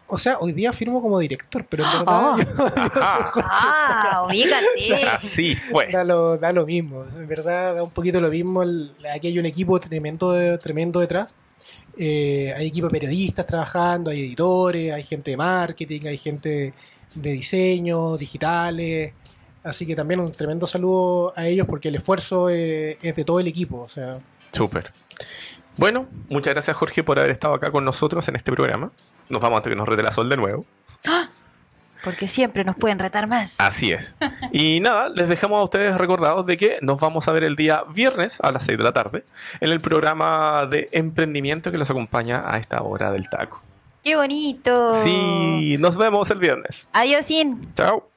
O sea, hoy día firmo como director, pero en verdad Ah. yo- *laughs* yo soy Jorge Ah. *laughs* Así fue. da lo, da lo mismo, en verdad da un poquito lo mismo. el- aquí hay un equipo tremendo, de- tremendo detrás. Eh, hay equipo de periodistas trabajando, hay editores, hay gente de marketing, hay gente de diseño, digitales. Así que también un tremendo saludo a ellos porque el esfuerzo eh, es de todo el equipo. O sea, Súper. Bueno, muchas gracias Jorge por haber estado acá con nosotros en este programa. Nos vamos antes que nos rete la sol de nuevo. Porque siempre nos pueden retar más. Así es. Y nada, les dejamos a ustedes recordados de que nos vamos a ver el día viernes a las 6 de la tarde en el programa de emprendimiento que los acompaña a esta hora del taco. ¡Qué bonito! Sí, nos vemos el viernes. Adiós, Sin. Chao.